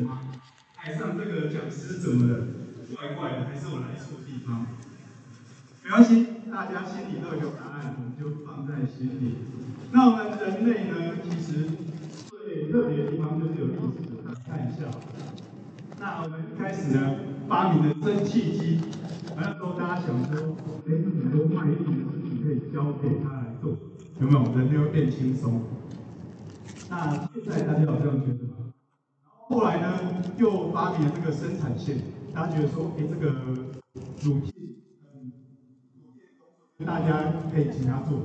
吗？台上这个讲师怎么了？怪怪的，还是我来错地方？没关系，大家心里都有答案，我们就放在心里。那我们人类呢，其实最特别的地方就是有历史的看一下。那我们开始呢，发明了蒸汽机，那时候大家想说，哎，很多卖力的事情可以交给他来做，有没有？人就会变轻松。那现在大家有这样觉得吗？后来呢，又发明了这个生产线，大家觉得说，哎，这个乳片，嗯，大家可以请他做。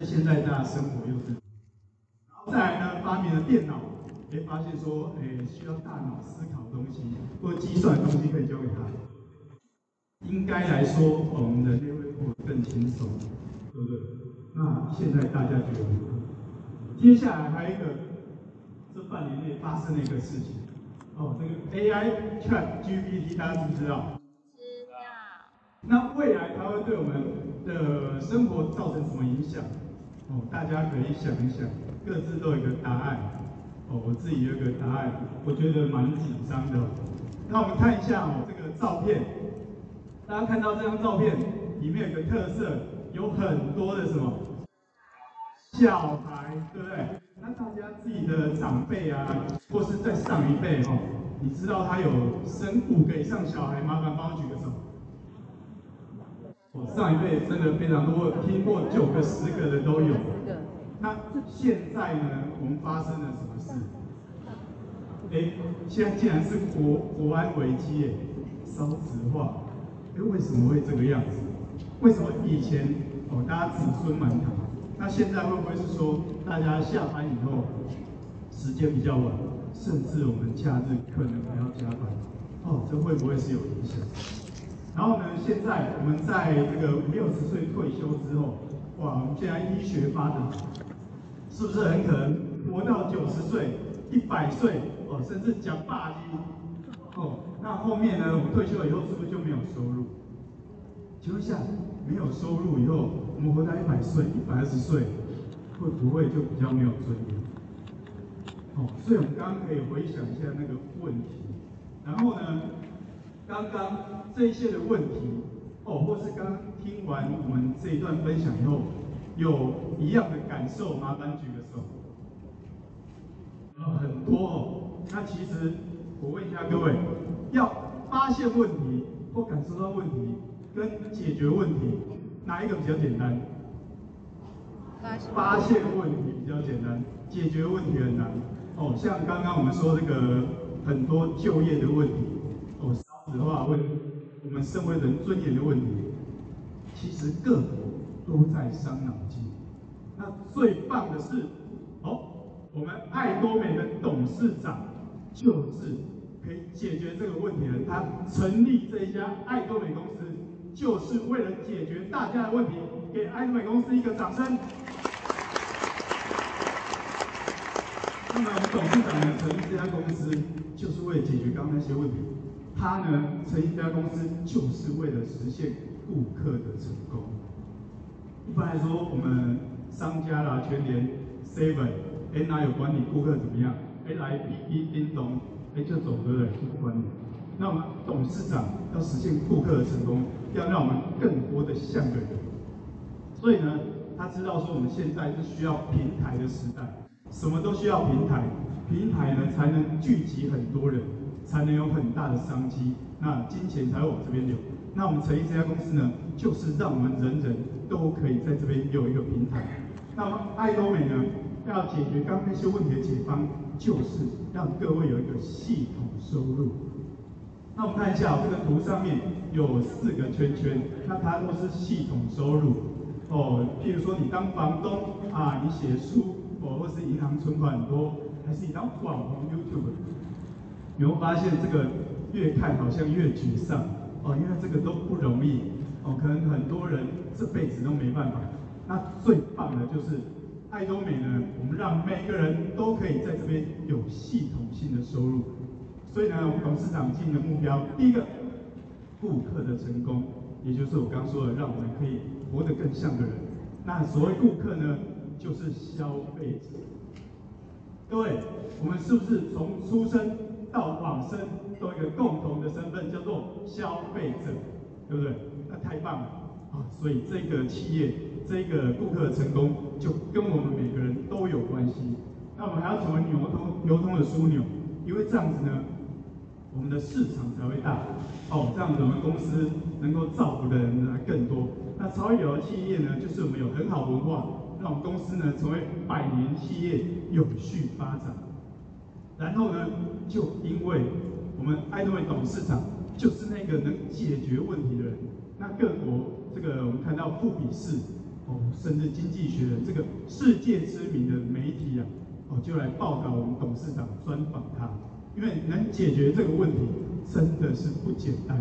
现在大家生活又是，然后再来呢，发明了电脑，哎，发现说，哎，需要大脑思考的东西或计算的东西可以交给他。应该来说，我们人类会过得更轻松，对不对？那现在大家觉得如何？接下来还有一个。这半年内发生的一个事情，哦，这个 AI Chat GPT 大家知不知道？知道。那未来它会对我们的生活造成什么影响？哦，大家可以想一想，各自都有一个答案。哦，我自己有一个答案，我觉得蛮紧张的。那我们看一下哦，这个照片，大家看到这张照片里面有个特色，有很多的什么小孩，对不对？那大家自己的长辈啊，或是再上一辈哈，你知道他有生五个以上小孩，麻烦帮我举个手。哦，上一辈真的非常多，听过九个、十个的都有。那现在呢，我们发生了什么事？哎，现在竟然是国国安危机耶，少子化。哎，为什么会这个样子？为什么以前哦，大家子孙满堂？那现在会不会是说，大家下班以后时间比较晚，甚至我们假日可能还要加班？哦，这会不会是有影响？然后呢，现在我们在这个五六十岁退休之后，哇，我们现在医学发达，是不是很可能活到九十岁、一百岁？哦，甚至讲霸气？哦，那后面呢，我们退休以后是不是就没有收入？请问下，没有收入以后？我们活到一百岁、一百二十岁，会不会就比较没有尊严？哦，所以我们刚刚可以回想一下那个问题，然后呢，刚刚这一些的问题，哦，或是刚刚听完我们这一段分享以后，有一样的感受，麻烦举个手。哦，很多哦。那其实我问一下各位，要发现问题或感受到问题，跟解决问题。哪一个比较简单？发现问题比较简单，解决问题很难。哦，像刚刚我们说这个很多就业的问题，哦，少子化问题，我们身为人尊严的问题，其实各国都在伤脑筋。那最棒的是，哦，我们爱多美的董事长就是可以解决这个问题的，他成立这一家爱多美公司。就是为了解决大家的问题，给艾多美公司一个掌声。那么，我们董事长呢，成立这家公司，就是为了解决刚刚那些问题。他呢，成立这家公司，就是为了实现顾客的成功。一般来说，我们商家啦、全联、Seven，哎，哪有管理顾客怎么样？哎，来滴滴叮咚，哎，就走对不对？就不管你。那我们董事长要实现顾客的成功，要让我们更多的像个人。所以呢，他知道说我们现在是需要平台的时代，什么都需要平台，平台呢才能聚集很多人，才能有很大的商机，那金钱才会往这边流。那我们成立这家公司呢，就是让我们人人都可以在这边有一个平台。那么艾多美呢，要解决刚刚那些问题的解方，就是让各位有一个系统收入。那我们看一下，这个图上面有四个圈圈，那它都是系统收入哦。譬如说，你当房东啊，你写书哦，或是银行存款多，还是你当网红 YouTube，你会发现这个越看好像越沮丧哦，因为这个都不容易哦，可能很多人这辈子都没办法。那最棒的就是爱多美呢，我们让每个人都可以在这边有系统性的收入。所以呢，我们董事长进的目标，第一个，顾客的成功，也就是我刚刚说的，让我们可以活得更像个人。那所谓顾客呢，就是消费者。各位，我们是不是从出生到往生都有一个共同的身份，叫做消费者，对不对？那太棒了啊！所以这个企业，这个顾客的成功，就跟我们每个人都有关系。那我们还要成为流通流通的枢纽，因为这样子呢，我们的市场才会大。哦，这样子我们公司能够造福的人来更多。那超一流的企业呢，就是我们有很好文化，让我们公司呢成为百年企业，永续发展。然后呢，就因为我们爱多美董事长就是那个能解决问题的人，那各国这个我们看到富比士哦，甚至经济学人这个世界知名的媒体啊，哦就来报道我们董事长专访他，因为能解决这个问题真的是不简单。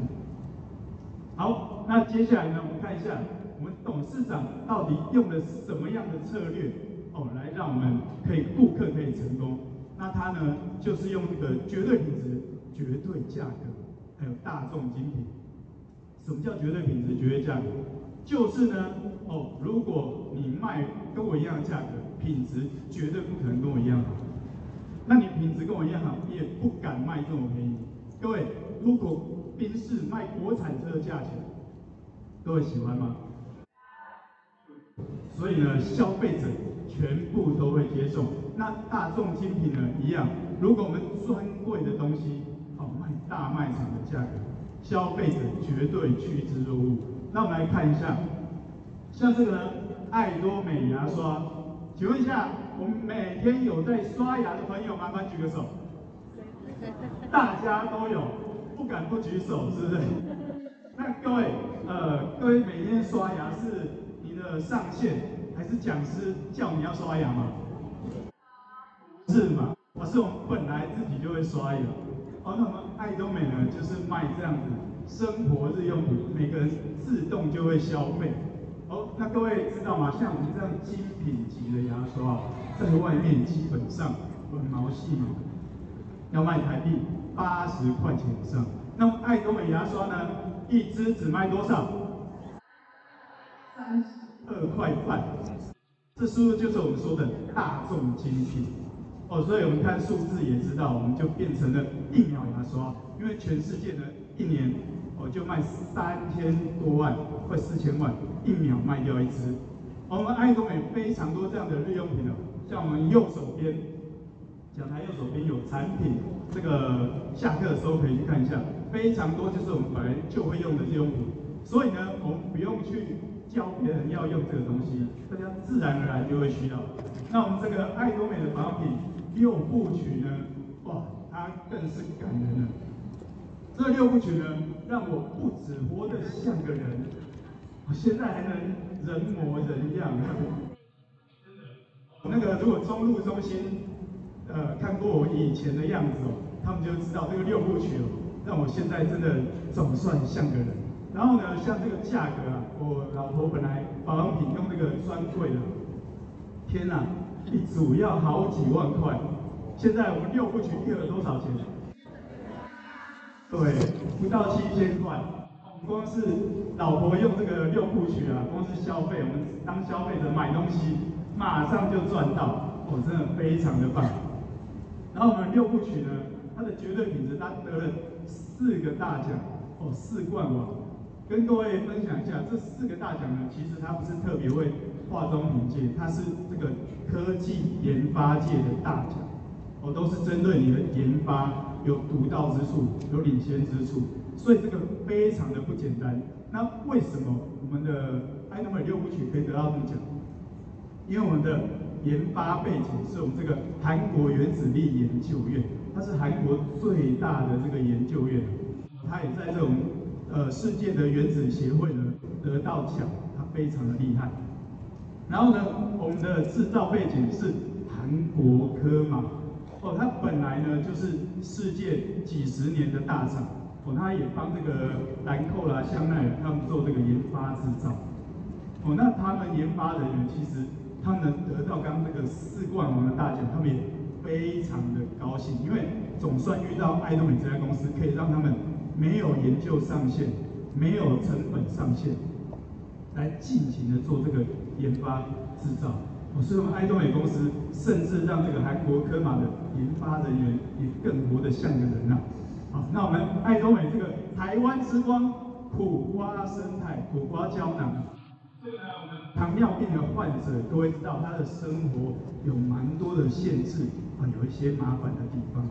好，那接下来呢，我们看一下我们董事长到底用的是什么样的策略哦，来让我们可以顾客可以成功。那他呢，就是用这个绝对品质、绝对价格，还有大众精品。什么叫绝对品质、绝对价格？就是呢，哦，如果你卖跟我一样的价格，品质绝对不可能跟我一样好。那你品质跟我一样好，你也不敢卖这么便宜。各位，如果宾士卖国产车的价钱，各位喜欢吗？所以呢，消费者全部都会接受。那大众精品呢，一样。如果我们专柜的东西，哦，卖大卖场的价格，消费者绝对趋之若鹜。那我们来看一下，像这个呢，艾多美牙刷，请问一下，我们每天有在刷牙的朋友，麻烦举个手。大家都有，不敢不举手，是不是？那各位，呃，各位每天刷牙是你的上线，还是讲师叫你要刷牙吗？是吗？我是我们本来自己就会刷牙。哦，那我们爱多美呢，就是卖这样子生活日用品，每个人自动就会消费。哦，那各位知道吗？像我们这样精品级的牙刷，在外面基本上很毛细嘛，要卖台币八十块钱以上。那么艾多美牙刷呢，一支只卖多少？三十二块半。这是不是就是我们说的大众精品？哦，所以我们看数字也知道，我们就变成了一秒牙刷，因为全世界呢一年哦就卖三千多万，快四千万，一秒卖掉一支。我们爱多美非常多这样的日用品哦，像我们右手边讲台右手边有产品，这个下课的时候可以去看一下，非常多就是我们本来就会用的日用品，所以呢我们不用去教别人要用这个东西，大家自然而然就会需要。那我们这个爱多美的保养品。六部曲呢，哇，它更是感人了。这六部曲呢，让我不止活得像个人，我现在还能人模人样。那个如果中路中心，呃，看过我以前的样子哦，他们就知道这个六部曲哦，让我现在真的总算像个人。然后呢，像这个价格啊，我老婆本来保养品用那个专柜的，天哪！一组要好几万块，现在我们六部曲一盒多少钱？对，不到七千块。光是老婆用这个六部曲啊，光是消费，我们当消费者买东西，马上就赚到，哦，真的非常的棒。然后我们六部曲呢，它的绝对品质，它得了四个大奖，哦，四冠王。跟各位分享一下，这四个大奖呢，其实它不是特别为化妆品界，它是这个科技研发界的大奖，哦，都是针对你的研发有独到之处，有领先之处，所以这个非常的不简单。那为什么我们的艾多美六部曲可以得到这么奖？因为我们的研发背景是我们这个韩国原子力研究院，它是韩国最大的这个研究院，它也在这种呃世界的原子协会呢得到奖，它非常的厉害。然后呢，我们的制造背景是韩国科马，哦，它本来呢就是世界几十年的大厂，哦，他也帮这个兰蔻啦、香奈儿他们做这个研发制造，哦，那他们研发人员其实他们能得到刚刚这个四冠王的大奖，他们也非常的高兴，因为总算遇到爱多美这家公司，可以让他们没有研究上限，没有成本上限。来尽情的做这个研发制造，哦，所以我们爱多美公司甚至让这个韩国科玛的研发人员也更活得像个人啊。好，那我们爱多美这个台湾之光苦瓜生态苦瓜胶囊，这个呢，我们糖尿病的患者都会知道，他的生活有蛮多的限制啊，有一些麻烦的地方。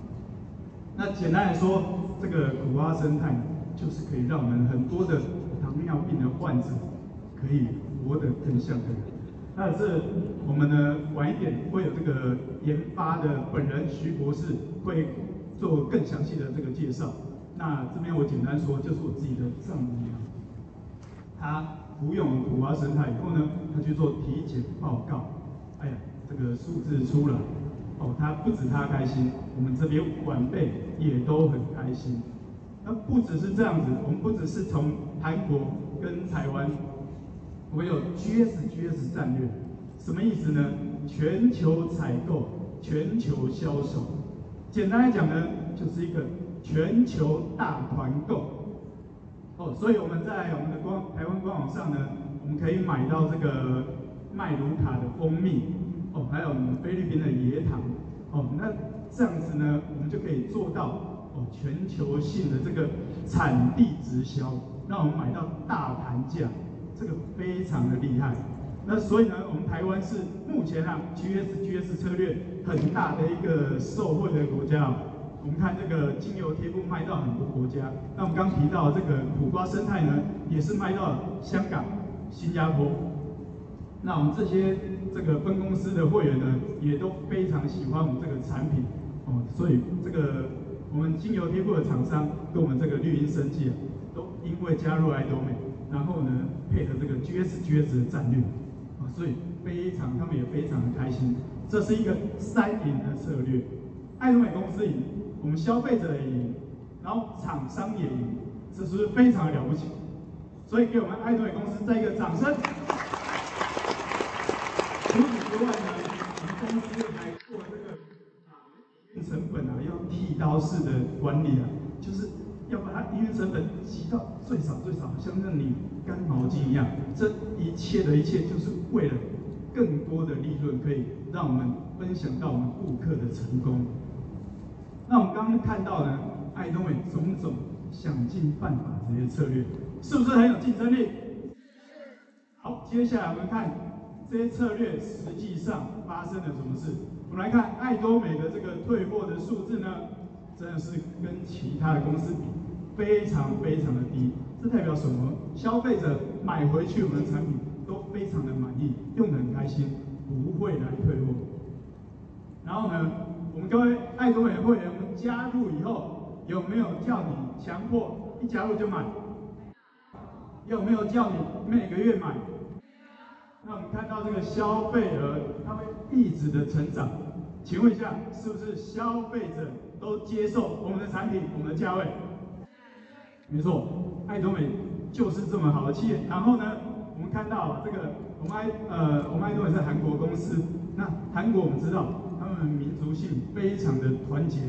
那简单来说，这个苦瓜生态就是可以让我们很多的糖尿病的患者可以活得更像个人。那这我们呢，晚一点会有这个研发的本人徐博士会。做更详细的这个介绍，那这边我简单说，就是我自己的丈母娘，她服用苦瓜生态以后呢，她去做体检报告，哎呀，这个数字出来，哦，她不止她开心，我们这边晚辈也都很开心。那不只是这样子，我们不只是从韩国跟台湾，我们有 GS GS 战略，什么意思呢？全球采购，全球销售。简单来讲呢，就是一个全球大团购。哦，所以我们在我们的官台湾官网上呢，我们可以买到这个麦卢卡的蜂蜜。哦，还有我们菲律宾的椰糖。哦，那这样子呢，我们就可以做到哦全球性的这个产地直销，让我们买到大盘价，这个非常的厉害。那所以呢，我们台湾是目前啊，GS GS 策略很大的一个受惠的国家。我们看这个精油贴布卖到很多国家。那我们刚提到这个苦瓜生态呢，也是卖到香港、新加坡。那我们这些这个分公司的会员呢，也都非常喜欢我们这个产品哦。所以这个我们精油贴布的厂商跟我们这个绿茵生技啊，都因为加入爱多美，然后呢配合这个 GS GS 的战略啊。所以非常，他们也非常的开心。这是一个三赢的策略，爱多美公司赢，我们消费者也赢，然后厂商也赢，这是非常了不起？所以给我们爱多美公司再一个掌声。除此之外呢，我们公司还做这个啊营成本啊，要剃刀式的管理啊，就是要把它营运成本挤到最少最少，像让你干毛巾一样。这一切的一切就是。为了更多的利润，可以让我们分享到我们顾客的成功。那我们刚刚看到呢，爱多美种种想尽办法这些策略，是不是很有竞争力？好，接下来我们看这些策略实际上发生了什么事。我们来看爱多美的这个退货的数字呢，真的是跟其他的公司比非常非常的低。这代表什么？消费者买回去我们的产品。都非常的满意，用得很开心，不会来退货。然后呢，我们各位爱多美会员，我们加入以后，有没有叫你强迫一加入就买？有没有叫你每个月买？那我们看到这个消费额，它会一直的成长。请问一下，是不是消费者都接受我们的产品，我们的价位？没错，爱多美就是这么好的企业。然后呢？我们看到这个，我们爱呃，我们爱多也是韩国公司。那韩国我们知道，他们民族性非常的团结。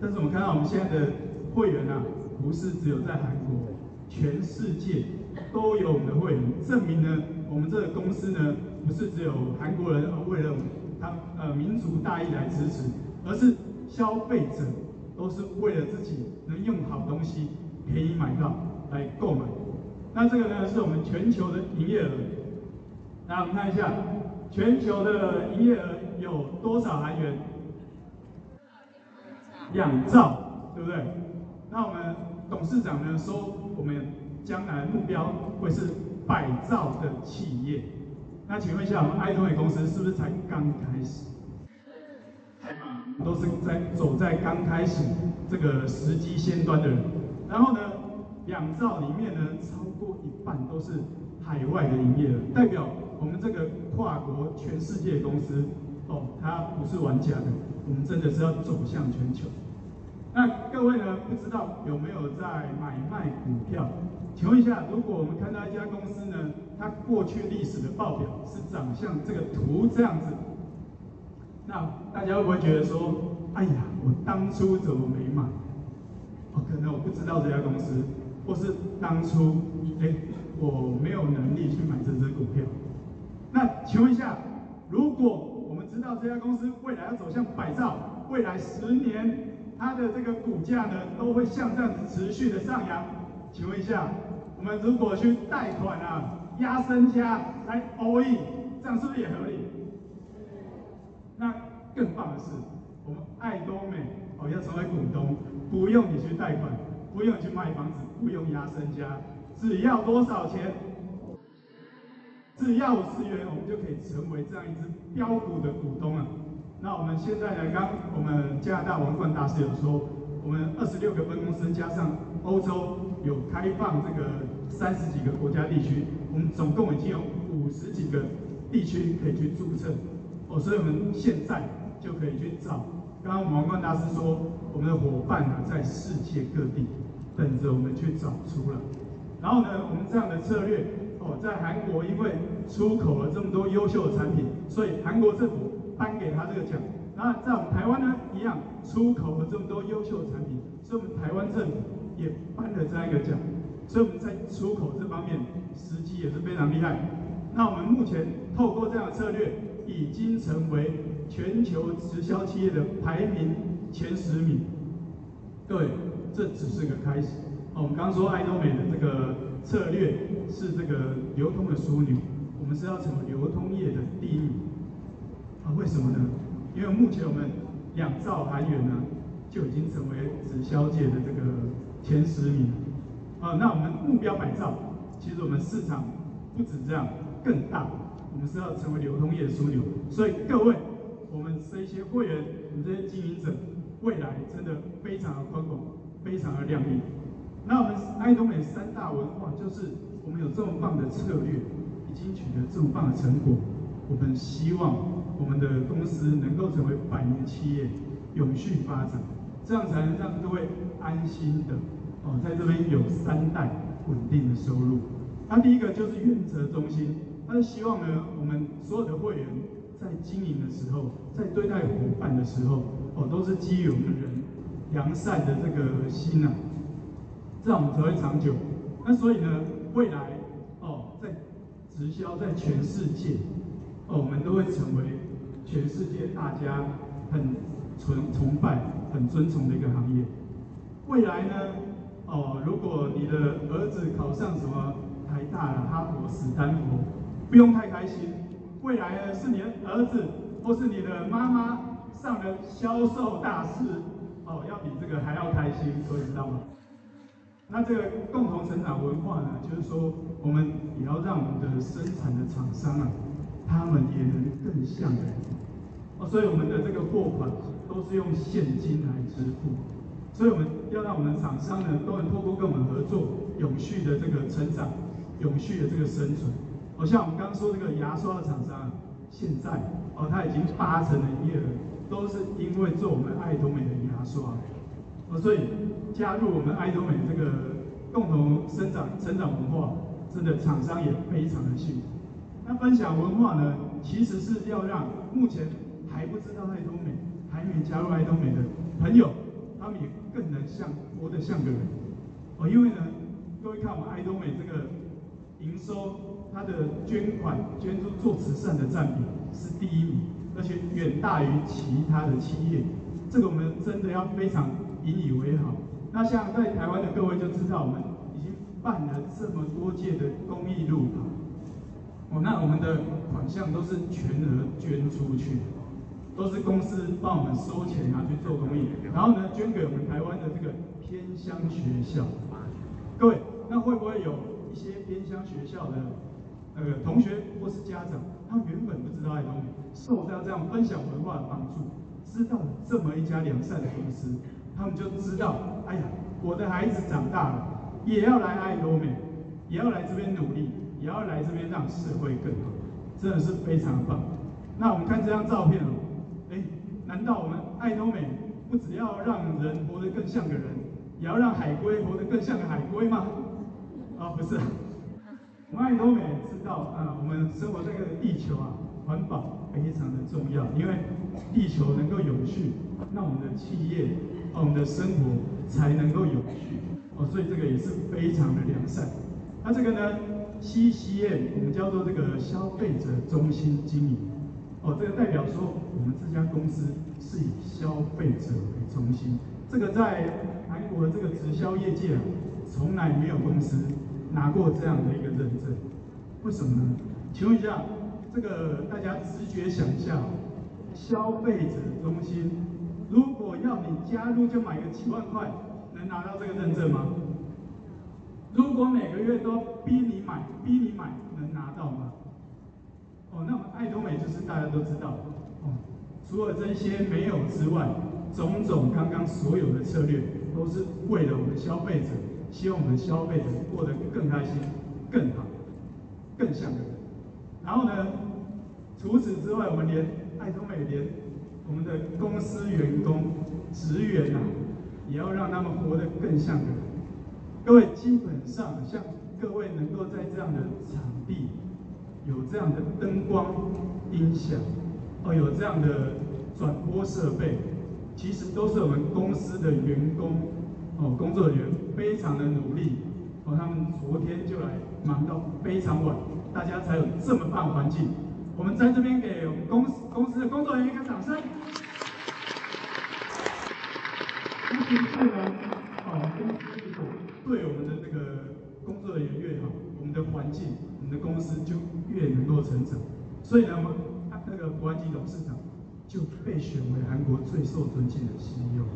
但是我们看到我们现在的会员啊，不是只有在韩国，全世界都有我们的会员，证明呢，我们这个公司呢，不是只有韩国人而为了他呃民族大义来支持，而是消费者都是为了自己能用好东西，便宜买到来购买。那这个呢，是我们全球的营业额。那我们看一下，全球的营业额有多少韩元？两兆，对不对？那我们董事长呢说，我们将来目标会是百兆的企业。那请问一下，我们爱多美公司是不是才刚开始？太棒了，都是在走在刚开始这个时机先端的人。然后呢，两兆里面呢，超过一半都是海外的营业额，代表我们这个跨国全世界公司哦，它不是玩假的，我们真的是要走向全球。那各位呢，不知道有没有在买卖股票？请问一下，如果我们看到一家公司呢，它过去历史的报表是长像这个图这样子，那大家会不会觉得说，哎呀，我当初怎么没买？哦，可能我不知道这家公司。或是当初，哎、欸，我没有能力去买这支股票。那请问一下，如果我们知道这家公司未来要走向百兆，未来十年它的这个股价呢都会像这样子持续的上扬。请问一下，我们如果去贷款啊，压身家来 all in，这样是不是也合理？那更棒的是，我们爱多美哦要成为股东，不用你去贷款，不用你去卖房子，不用压身家，只要多少钱？只要五十元，我们就可以成为这样一只标股的股东啊！那我们现在呢？刚我们加拿大王冠大师有说，我们二十六个分公司加上欧洲有开放这个三十几个国家地区，我们总共已经有五十几个地区可以去注册哦，所以我们现在就可以去找。刚刚我们王冠大师说，我们的伙伴呢在世界各地等着我们去找出来。然后呢，我们这样的策略。哦，在韩国因为出口了这么多优秀的产品，所以韩国政府颁给他这个奖。那在我们台湾呢，一样出口了这么多优秀的产品，所以我们台湾政府也颁了这样一个奖。所以我们在出口这方面时机也是非常厉害。那我们目前透过这样的策略，已经成为全球直销企业的排名前十名。各位，这只是个开始。哦，我们刚说爱多美的这个策略是这个流通的枢纽，我们是要成为流通业的第一名啊？为什么呢？因为目前我们两兆韩元呢就已经成为直销界的这个前十名啊。那我们目标百兆，其实我们市场不止这样，更大。我们是要成为流通业的枢纽，所以各位，我们这些会员，我们这些经营者，未来真的非常的宽广，非常的亮丽。那我们爱东美三大文化，就是我们有这么棒的策略，已经取得这么棒的成果。我们希望我们的公司能够成为百年企业，永续发展，这样才能让各位安心的哦，在这边有三代稳定的收入。那第一个就是原则中心，他是希望呢，我们所有的会员在经营的时候，在对待伙伴的时候，哦，都是基于我们人良善的这个心啊。这样我们才会长久。那所以呢，未来哦，在直销在全世界，哦，我们都会成为全世界大家很崇崇拜、很尊崇的一个行业。未来呢，哦，如果你的儿子考上什么台大、哈佛、史丹佛，不用太开心。未来呢，是你的儿子或是你的妈妈上了销售大师，哦，要比这个还要开心，各位知道吗？那这个共同成长文化呢，就是说，我们也要让我们的生产的厂商啊，他们也能更像人哦，所以我们的这个货款都是用现金来支付，所以我们要让我们厂商呢，都能透过跟我们合作，永续的这个成长，永续的这个生存。好像我们刚说这个牙刷的厂商啊，现在哦，他已经八成的营业额都是因为做我们爱多美的牙刷。哦所以加入我们爱多美这个共同生长成长文化，真的厂商也非常的幸福。那分享文化呢，其实是要让目前还不知道爱多美、还没加入爱多美的朋友，他们也更能像活得像个人。哦，因为呢，各位看我们爱多美这个营收，它的捐款捐助做慈善的占比是第一名，而且远大于其他的企业。这个我们真的要非常。引以为豪。那像在台湾的各位就知道，我们已经办了这么多届的公益路跑。哦，那我们的款项都是全额捐出去，都是公司帮我们收钱拿去做公益，然后呢捐给我们台湾的这个偏乡学校。各位，那会不会有一些偏乡学校的呃同学或是家长，他原本不知道爱多美，受到这样分享文化的帮助，知道这么一家良善的公司。他们就知道，哎呀，我的孩子长大了，也要来爱多美，也要来这边努力，也要来这边让社会更好，真的是非常棒。那我们看这张照片哦，哎，难道我们爱多美不只要让人活得更像个人，也要让海龟活得更像个海龟吗？啊，不是，我们爱多美知道啊，我们生活在这个地球啊，环保非常的重要，因为地球能够永续，那我们的企业。我们的生活才能够有序哦，所以这个也是非常的良善。那这个呢，CCM 我们叫做这个消费者中心经营哦，这个代表说我们这家公司是以消费者为中心。这个在韩国这个直销业界啊，从来没有公司拿过这样的一个认证。为什么呢？请问一下，这个大家直觉想一下，消费者中心，要你加入就买个几万块，能拿到这个认证吗？如果每个月都逼你买，逼你买，能拿到吗？哦，那么艾多美就是大家都知道，哦，除了这些没有之外，种种刚刚所有的策略，都是为了我们消费者，希望我们消费者过得更开心、更好、更像个人。然后呢，除此之外，我们连艾多美连我们的公司员工、职员、啊，也要让他们活得更像人。各位，基本上像各位能够在这样的场地，有这样的灯光、音响，哦，有这样的转播设备，其实都是我们公司的员工，哦，工作人员非常的努力，哦，他们昨天就来忙到非常晚，大家才有这么棒环境。我们在这边给公司公司的工作人员一个掌声。其次呢，哦。对我们的这个工作人员越好，我们的环境，我们的公司就越能够成长。所以呢，我们那个国安基董事长就被选为韩国最受尊敬的 CEO。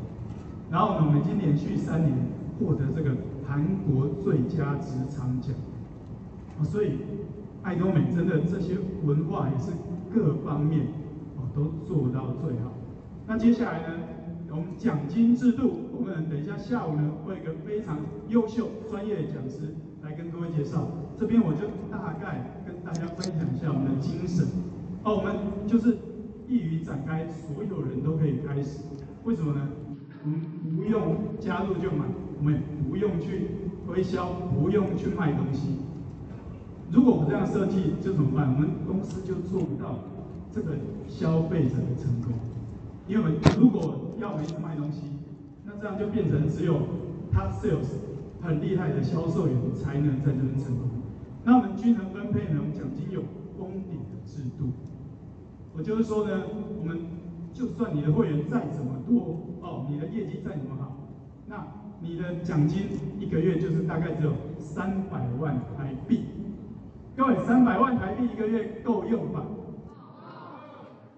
然后呢，我们已经连续三年获得这个韩国最佳职场奖。啊，所以爱多美真的这些文化也是各方面哦都做到最好。那接下来呢？我们奖金制度，我们等一下下午呢，会有一个非常优秀专业的讲师来跟各位介绍。这边我就大概跟大家分享一下我们的精神。哦，我们就是一语展开，所有人都可以开始。为什么呢？我们不用加入就买，我们不用去推销，不用去卖东西。如果我们这样设计，就怎么办？我们公司就做不到这个消费者的成功。因为如果要没卖东西，那这样就变成只有他 sales 很厉害的销售员才能在这边成功。那我们均衡分配呢？我们奖金有封顶的制度。我就是说呢，我们就算你的会员再怎么多哦，你的业绩再怎么好，那你的奖金一个月就是大概只有三百万台币。各位，三百万台币一个月够用吧？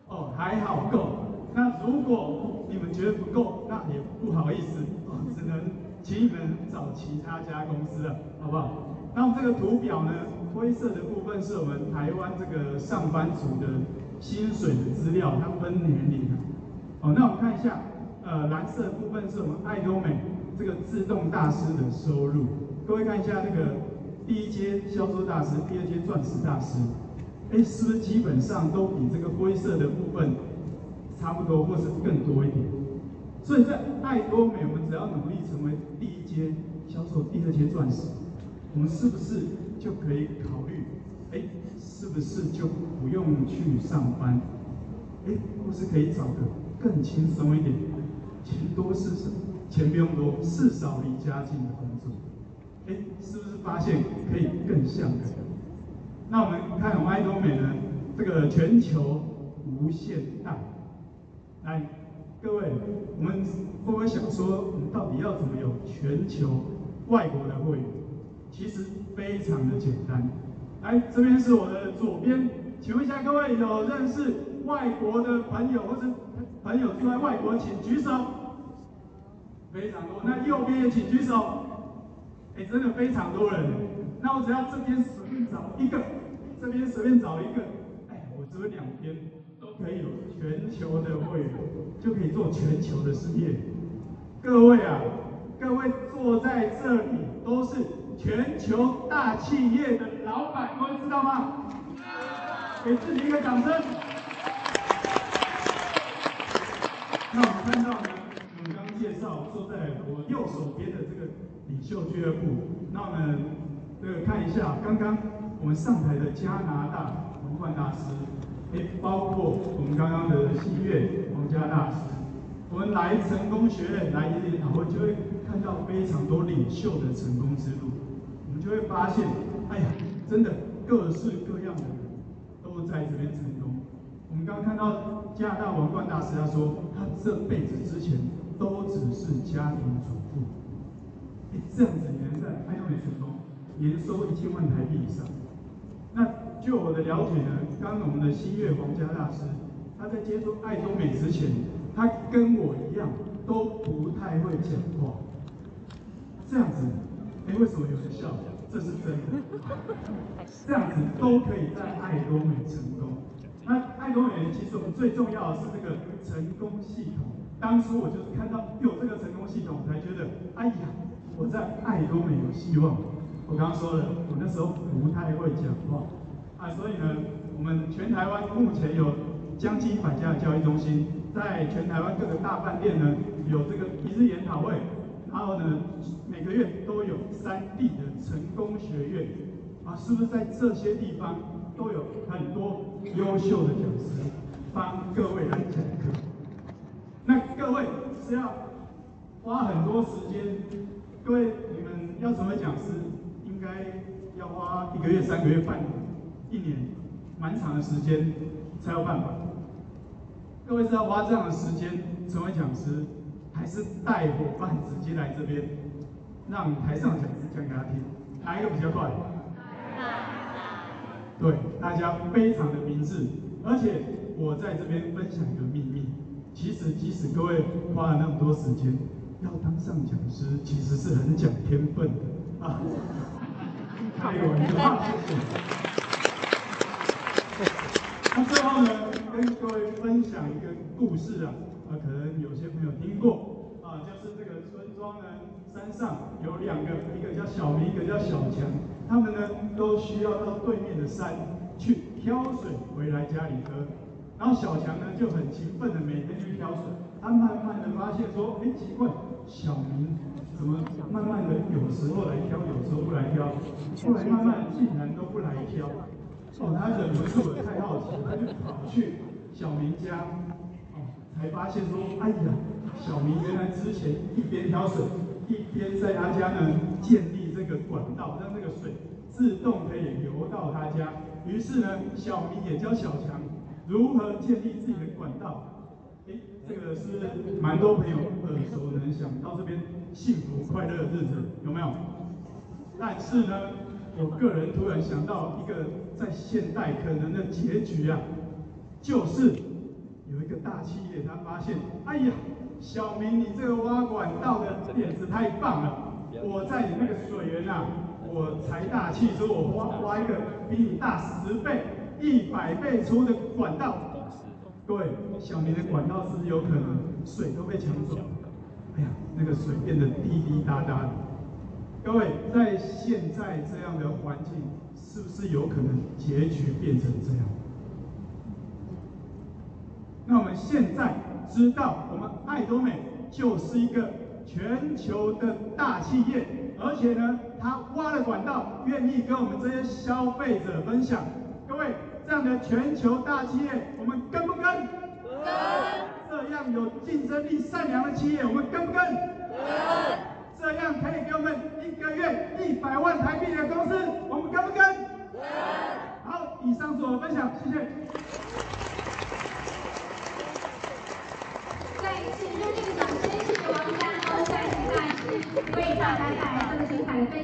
哦，还好够。那如果你们觉得不够，那也不好意思哦，只能请你们找其他家公司了，好不好？那我们这个图表呢，灰色的部分是我们台湾这个上班族的薪水的资料，它分年龄。哦，那我们看一下，呃，蓝色的部分是我们艾多美这个自动大师的收入。各位看一下那个第一阶销售大师，第二阶钻石大师，哎，是不是基本上都比这个灰色的部分？差不多，或是更多一点。所以在爱多美，我们只要努力成为第一阶销售，第二阶钻石，我们是不是就可以考虑？哎，是不是就不用去上班？哎，或是可以找个更轻松一点，钱多事少，钱不用多，事少离家近的工作？哎，是不是发现可以更像的？那我们看我们爱多美呢，这个全球无限大。来，各位，我们会不会想说，我们到底要怎么有全球外国的会员？其实非常的简单。来，这边是我的左边，请问一下各位，有认识外国的朋友或者朋友住在外国，请举手。非常多。那右边也请举手。真的非常多人。那我只要这边随便找一个，这边随便找一个，哎，我这两边都。可以有全球的会员，就可以做全球的事业。各位啊，各位坐在这里都是全球大企业的老板，各位知道吗？给自己一个掌声。那我们看到呢，我们刚介绍坐在我右手边的这个领袖俱乐部，那我们这个看一下刚刚我们上台的加拿大文冠大师。诶，包括我们刚刚的新月皇家大师，我们来成功学院来一点，然后就会看到非常多领袖的成功之路。我们就会发现，哎呀，真的各式各样的人都在这边成功。我们刚刚看到加拿大王冠大师他说，他这辈子之前都只是家庭主妇。这样子你能在爱多美成功，年收一千万台币以上。那就我的了解呢，刚刚我们的新月皇家大师，他在接触爱多美之前，他跟我一样都不太会讲话。这样子，哎，为什么有人笑？这是真的。这样子都可以在爱多美成功。那爱多美其实我们最重要的是这个成功系统。当初我就是看到有这个成功系统，才觉得，哎呀。我在爱多美有希望。我刚刚说了，我那时候不太会讲话啊，所以呢，我们全台湾目前有将近百家的教育中心，在全台湾各个大饭店呢有这个一日研讨会，然后呢每个月都有三地的成功学院啊，是不是在这些地方都有很多优秀的讲师帮各位来讲课？那各位是要花很多时间。各位，你们要成为讲师，应该要花一个月、三个月、半年、一年，蛮长的时间才有办法。各位是要花这样的时间成为讲师，还是带伙伴直接来这边，让台上讲师讲给他听，哪一个比较快？对，大家非常的明智。而且我在这边分享一个秘密，其实即使各位花了那么多时间。要当上讲师，其实是很讲天分的啊！开玩笑，谢谢。那最后呢，跟各位分享一个故事啊，啊，可能有些朋友听过啊，就是这个村庄呢，山上有两个，一个叫小明，一个叫小强，他们呢都需要到对面的山去挑水回来家里喝，然后小强呢就很勤奋的每天去挑水，他慢慢的发现说，哎，奇怪。小明怎么慢慢的有时候来挑，有时候不来挑，后来慢慢竟然都不来挑，哦，他忍不住了，太好奇，他就跑去小明家，哦，才发现说，哎呀，小明原来之前一边挑水，一边在他家呢建立这个管道，让这个水自动可以流到他家。于是呢，小明也教小强如何建立自己的管道。这个是蛮多朋友耳熟能详，到这边幸福快乐的日子有没有？但是呢，我个人突然想到一个在现代可能的结局啊，就是有一个大企业他发现，哎呀，小明你这个挖管道的点子太棒了，我在你那个水源啊，我财大气粗，我挖挖一个比你大十倍、一百倍粗的管道。各位，小明的管道是不是有可能水都被抢走？哎呀，那个水变得滴滴答答的。各位，在现在这样的环境，是不是有可能结局变成这样？那我们现在知道，我们爱多美就是一个全球的大企业，而且呢，他挖了管道，愿意跟我们这些消费者分享。各位。这样的全球大企业我们跟不跟？跟。这样有竞争力善良的企业我们跟不跟？跟。这样可以给我们一个月一百万台币的公司我们跟不跟？跟好以上是我的分享谢谢。再次热烈掌声谢谢王家东在大为大家带来的精彩的分